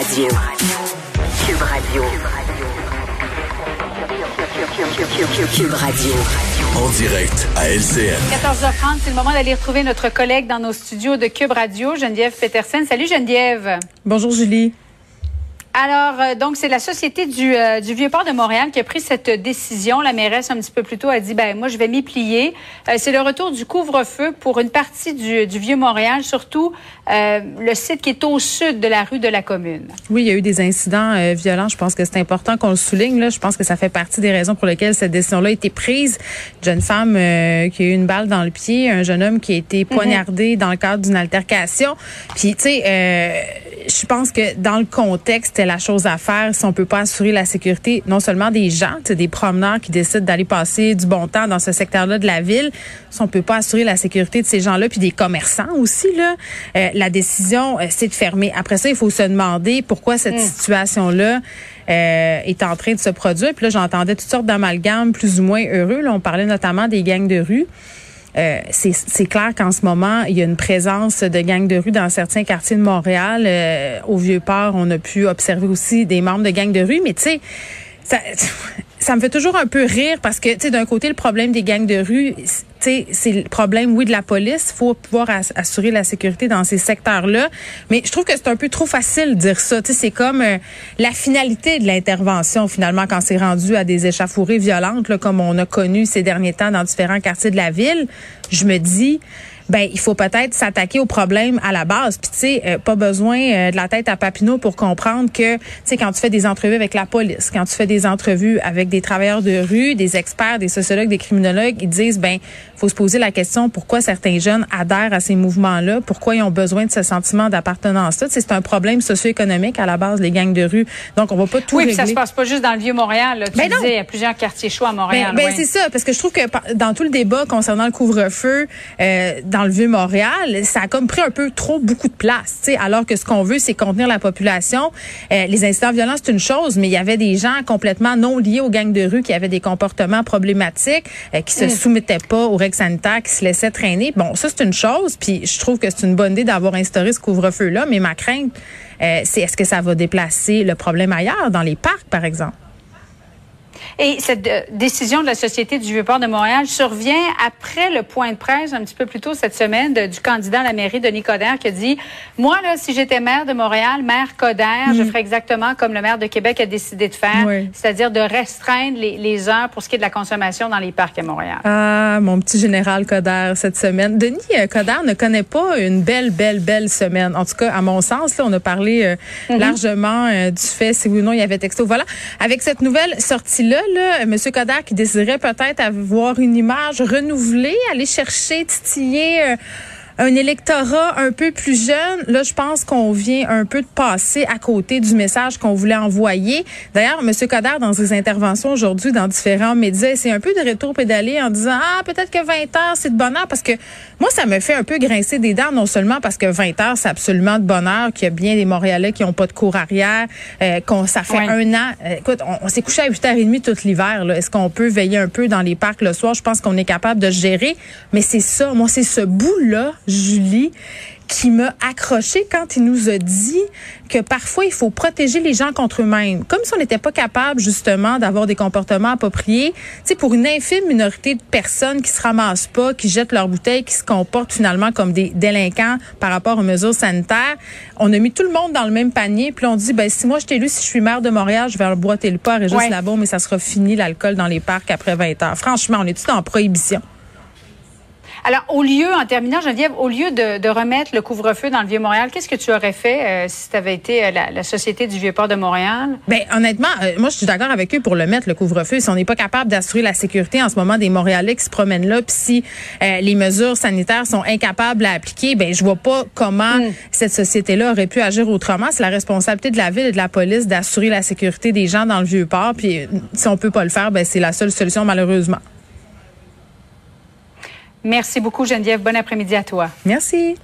Radio. Cube Radio. Cube Radio. En direct à LCN. 14h30, c'est le moment d'aller retrouver notre collègue dans nos studios de Cube Radio, Geneviève Petersen. Salut Geneviève. Bonjour Julie. Alors, euh, donc, c'est la Société du, euh, du Vieux-Port de Montréal qui a pris cette décision. La mairesse, un petit peu plus tôt, a dit, ben moi, je vais m'y plier. Euh, c'est le retour du couvre-feu pour une partie du, du Vieux-Montréal, surtout le site qui est au sud de la rue de la commune. Oui, il y a eu des incidents violents. Je pense que c'est important qu'on le souligne. Là. Je pense que ça fait partie des raisons pour lesquelles cette décision-là a été prise. Une jeune femme qui a eu une balle dans le pied, un jeune homme qui a été mhm. poignardé dans le cadre d'une altercation. Puis, tu sais, je pense que dans le contexte, la chose à faire si on peut pas assurer la sécurité non seulement des gens, des promeneurs qui décident d'aller passer du bon temps dans ce secteur-là de la ville, si on peut pas assurer la sécurité de ces gens-là, puis des commerçants aussi là, euh, la décision euh, c'est de fermer. Après ça, il faut se demander pourquoi cette mm. situation-là euh, est en train de se produire. Puis là, j'entendais toutes sortes d'amalgames plus ou moins heureux. Là, on parlait notamment des gangs de rue. Euh, c'est clair qu'en ce moment, il y a une présence de gangs de rue dans certains quartiers de Montréal. Euh, au Vieux-Port, on a pu observer aussi des membres de gangs de rue, mais tu sais, ça, ça me fait toujours un peu rire parce que, tu sais, d'un côté, le problème des gangs de rue, c'est le problème, oui, de la police. Il faut pouvoir assurer la sécurité dans ces secteurs-là. Mais je trouve que c'est un peu trop facile de dire ça. C'est comme euh, la finalité de l'intervention, finalement, quand c'est rendu à des échauffourées violentes, comme on a connu ces derniers temps dans différents quartiers de la ville. Je me dis, ben il faut peut-être s'attaquer au problème à la base. Puis tu sais, euh, pas besoin euh, de la tête à Papineau pour comprendre que tu sais quand tu fais des entrevues avec la police, quand tu fais des entrevues avec des travailleurs de rue, des experts, des sociologues, des criminologues, ils disent ben faut se poser la question pourquoi certains jeunes adhèrent à ces mouvements-là, pourquoi ils ont besoin de ce sentiment d'appartenance-là? C'est un problème socio-économique à la base les gangs de rue. Donc on va pas tout oui, régler. ça se passe pas juste dans le vieux Montréal. Tu ben disais, il y a plusieurs quartiers chauds à Montréal. Ben, ben c'est ça parce que je trouve que dans tout le débat concernant le couvre-feu euh, dans le vieux Montréal, ça a comme pris un peu trop beaucoup de place, alors que ce qu'on veut, c'est contenir la population. Euh, les incidents violents, c'est une chose, mais il y avait des gens complètement non liés aux gangs de rue qui avaient des comportements problématiques, euh, qui se mm. soumettaient pas aux règles sanitaires, qui se laissaient traîner. Bon, ça, c'est une chose, puis je trouve que c'est une bonne idée d'avoir instauré ce couvre-feu-là, mais ma crainte, euh, c'est est-ce que ça va déplacer le problème ailleurs, dans les parcs, par exemple? Et cette euh, décision de la Société du Vieux-Port de Montréal survient après le point de presse un petit peu plus tôt cette semaine du candidat à la mairie, Denis Coderre, qui a dit, moi, là, si j'étais maire de Montréal, maire Coderre, je mm. ferais exactement comme le maire de Québec a décidé de faire, c'est-à-dire de restreindre les, heures pour ce qui est de la consommation dans les parcs à Montréal. Ah, mon petit général Coderre cette semaine. Denis euh, Coderre ne connaît pas une belle, belle, belle semaine. En tout cas, à mon sens, là, on a parlé euh, mm-hmm. largement du fait si oui ou non il y avait texto. Voilà. Avec cette nouvelle sortie-là, là, M. Kodak désirait peut-être avoir une image renouvelée, aller chercher, titiller euh, un électorat un peu plus jeune, là, je pense qu'on vient un peu de passer à côté du message qu'on voulait envoyer. D'ailleurs, M. Coder, dans ses interventions aujourd'hui dans différents médias, c'est un peu de rétro-pédaler en disant, ah, peut-être que 20 heures, c'est de bonheur, parce que moi, ça me fait un peu grincer des dents, non seulement parce que 20 heures, c'est absolument de bonheur, qu'il y a bien des Montréalais qui n'ont pas de cours arrière, euh, qu'on ça fait un an. Euh, écoute, on, s'est couché à 8h30 tout l'hiver. Est-ce qu'on peut veiller un peu dans les parcs le soir? Je pense qu'on est capable de gérer. Mais c'est ça, moi, c'est ce bout-là Julie, qui m'a accroché quand il nous a dit que parfois il faut protéger les gens contre eux-mêmes. Comme si on n'était pas capable justement d'avoir des comportements appropriés. Tu sais, pour une infime minorité de personnes qui se ramassent pas, qui jettent leurs bouteilles, qui se comportent finalement comme des délinquants par rapport aux mesures sanitaires, on a mis tout le monde dans le même panier. Puis on dit, ben si moi je t'ai lu, si je suis maire de Montréal, je vais boiter le pas et juste là-bas, mais ça sera fini l'alcool dans les parcs après 20 heures. Franchement, on est tout en prohibition? Alors, au lieu, en terminant, Geneviève, au lieu de, de remettre le couvre-feu dans le Vieux-Montréal, qu'est-ce que tu aurais fait euh, si tu avais été euh, la, la, Société du Vieux-Port de Montréal? Bien, honnêtement, euh, moi, je suis d'accord avec eux pour le mettre, le couvre-feu. Si on n'est pas capable d'assurer la sécurité en ce moment des Montréalais qui se promènent là, puis si les mesures sanitaires sont incapables à appliquer, ben je vois pas comment hmm. cette société-là aurait pu agir autrement. C'est la responsabilité de la ville et de la police d'assurer la sécurité des gens dans le Vieux-Port. Puis si on peut pas le faire, ben c'est la seule solution, malheureusement. Merci beaucoup, Geneviève. Bon après-midi à toi. Merci.